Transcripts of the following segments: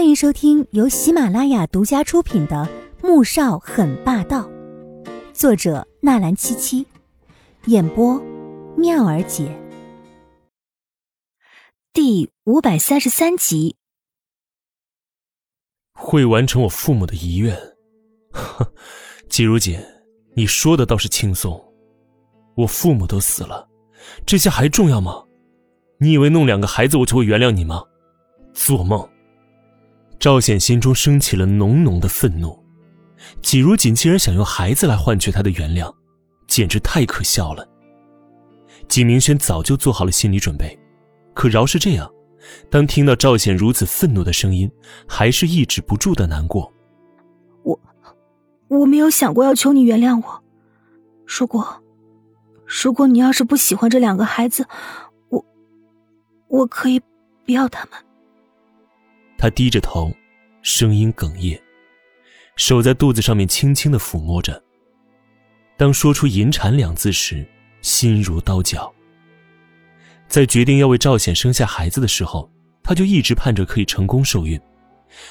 欢迎收听由喜马拉雅独家出品的《穆少很霸道》，作者纳兰七七，演播妙儿姐，第五百三十三集。会完成我父母的遗愿，呵，季如锦，你说的倒是轻松。我父母都死了，这些还重要吗？你以为弄两个孩子我就会原谅你吗？做梦！赵显心中升起了浓浓的愤怒，季如锦竟然想用孩子来换取他的原谅，简直太可笑了。季明轩早就做好了心理准备，可饶是这样，当听到赵显如此愤怒的声音，还是抑制不住的难过。我，我没有想过要求你原谅我。如果，如果你要是不喜欢这两个孩子，我，我可以不要他们。他低着头，声音哽咽，手在肚子上面轻轻的抚摸着。当说出“引产”两字时，心如刀绞。在决定要为赵显生下孩子的时候，他就一直盼着可以成功受孕。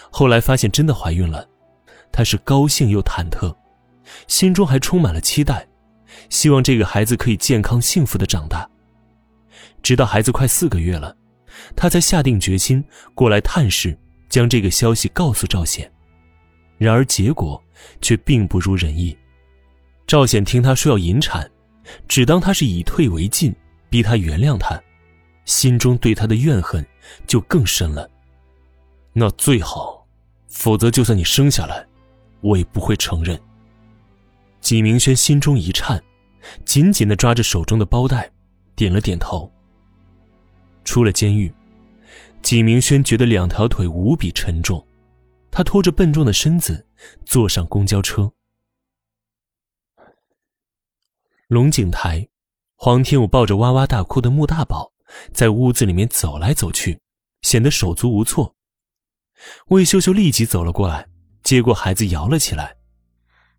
后来发现真的怀孕了，他是高兴又忐忑，心中还充满了期待，希望这个孩子可以健康幸福的长大。直到孩子快四个月了。他才下定决心过来探视，将这个消息告诉赵显。然而结果却并不如人意。赵显听他说要引产，只当他是以退为进，逼他原谅他，心中对他的怨恨就更深了。那最好，否则就算你生下来，我也不会承认。纪明轩心中一颤，紧紧的抓着手中的包带，点了点头。出了监狱，纪明轩觉得两条腿无比沉重，他拖着笨重的身子坐上公交车。龙井台，黄天武抱着哇哇大哭的穆大宝，在屋子里面走来走去，显得手足无措。魏秀秀立即走了过来，接过孩子摇了起来。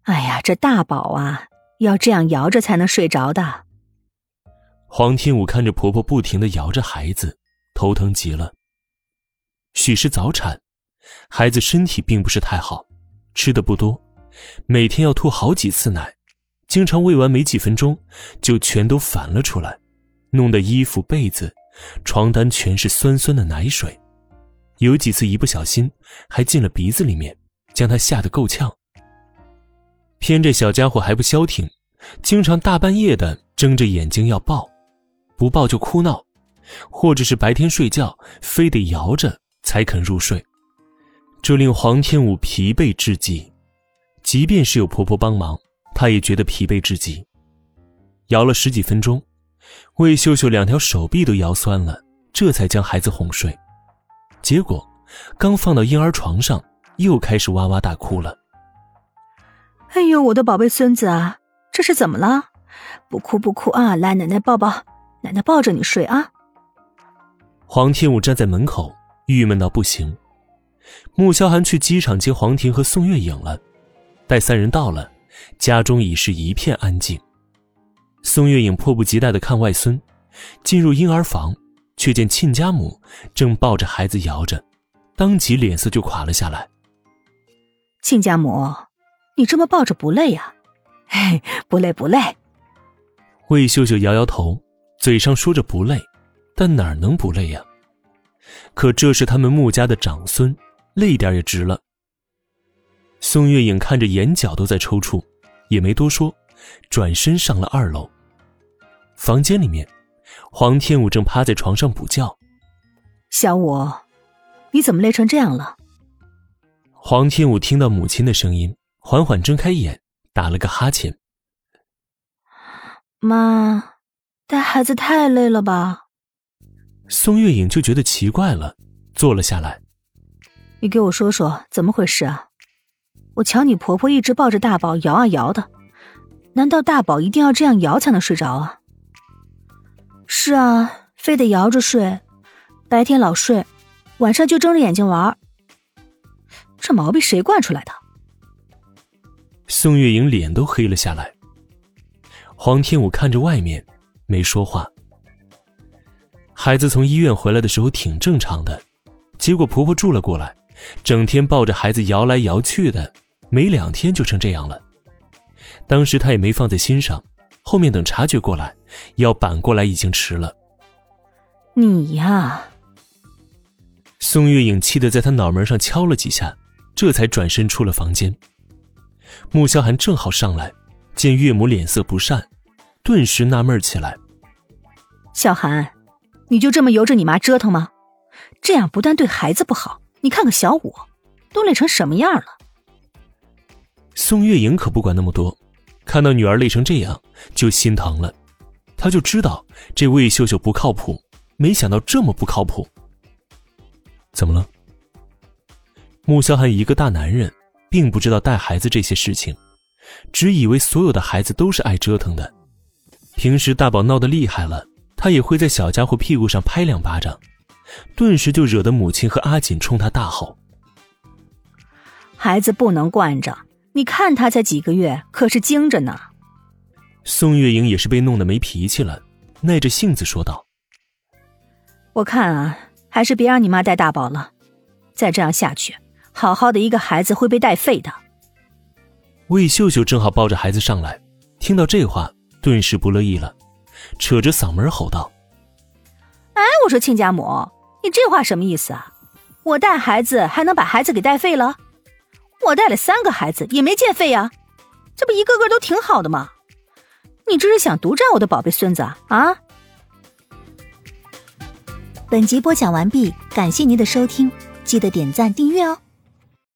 哎呀，这大宝啊，要这样摇着才能睡着的。黄天武看着婆婆不停的摇着孩子，头疼极了。许是早产，孩子身体并不是太好，吃的不多，每天要吐好几次奶，经常喂完没几分钟就全都反了出来，弄得衣服、被子、床单全是酸酸的奶水，有几次一不小心还进了鼻子里面，将他吓得够呛。偏这小家伙还不消停，经常大半夜的睁着眼睛要抱。不抱就哭闹，或者是白天睡觉非得摇着才肯入睡，这令黄天武疲惫至极。即便是有婆婆帮忙，他也觉得疲惫至极。摇了十几分钟，魏秀秀两条手臂都摇酸了，这才将孩子哄睡。结果，刚放到婴儿床上，又开始哇哇大哭了。哎呦，我的宝贝孙子啊，这是怎么了？不哭不哭啊，来奶奶抱抱。奶奶抱着你睡啊！黄天武站在门口，郁闷到不行。穆萧寒去机场接黄婷和宋月影了。待三人到了，家中已是一片安静。宋月影迫不及待的看外孙，进入婴儿房，却见亲家母正抱着孩子摇着，当即脸色就垮了下来。亲家母，你这么抱着不累呀？嘿，不累不累。魏秀秀摇摇头。嘴上说着不累，但哪能不累呀？可这是他们穆家的长孙，累点也值了。宋月影看着眼角都在抽搐，也没多说，转身上了二楼。房间里面，黄天武正趴在床上补觉。小五，你怎么累成这样了？黄天武听到母亲的声音，缓缓睁开眼，打了个哈欠。妈。带孩子太累了吧？宋月影就觉得奇怪了，坐了下来。你给我说说怎么回事啊？我瞧你婆婆一直抱着大宝摇啊摇的，难道大宝一定要这样摇才能睡着啊？是啊，非得摇着睡，白天老睡，晚上就睁着眼睛玩。这毛病谁惯出来的？宋月影脸都黑了下来。黄天武看着外面。没说话。孩子从医院回来的时候挺正常的，结果婆婆住了过来，整天抱着孩子摇来摇去的，没两天就成这样了。当时她也没放在心上，后面等察觉过来，要扳过来已经迟了。你呀，宋月影气得在她脑门上敲了几下，这才转身出了房间。穆萧寒正好上来，见岳母脸色不善，顿时纳闷起来：“小韩，你就这么由着你妈折腾吗？这样不但对孩子不好，你看看小五，都累成什么样了。”宋月莹可不管那么多。看到女儿累成这样，就心疼了。她就知道这魏秀秀不靠谱，没想到这么不靠谱。怎么了？穆萧寒一个大男人，并不知道带孩子这些事情，只以为所有的孩子都是爱折腾的。平时大宝闹得厉害了，他也会在小家伙屁股上拍两巴掌，顿时就惹得母亲和阿锦冲他大吼：“孩子不能惯着。”你看他才几个月，可是精着呢。宋月莹也是被弄得没脾气了，耐着性子说道：“我看啊，还是别让你妈带大宝了，再这样下去，好好的一个孩子会被带废的。”魏秀秀正好抱着孩子上来，听到这话，顿时不乐意了，扯着嗓门吼道：“哎，我说亲家母，你这话什么意思啊？我带孩子还能把孩子给带废了？”我带了三个孩子，也没见废呀，这不一个个都挺好的吗？你这是想独占我的宝贝孙子啊？啊！本集播讲完毕，感谢您的收听，记得点赞订阅哦。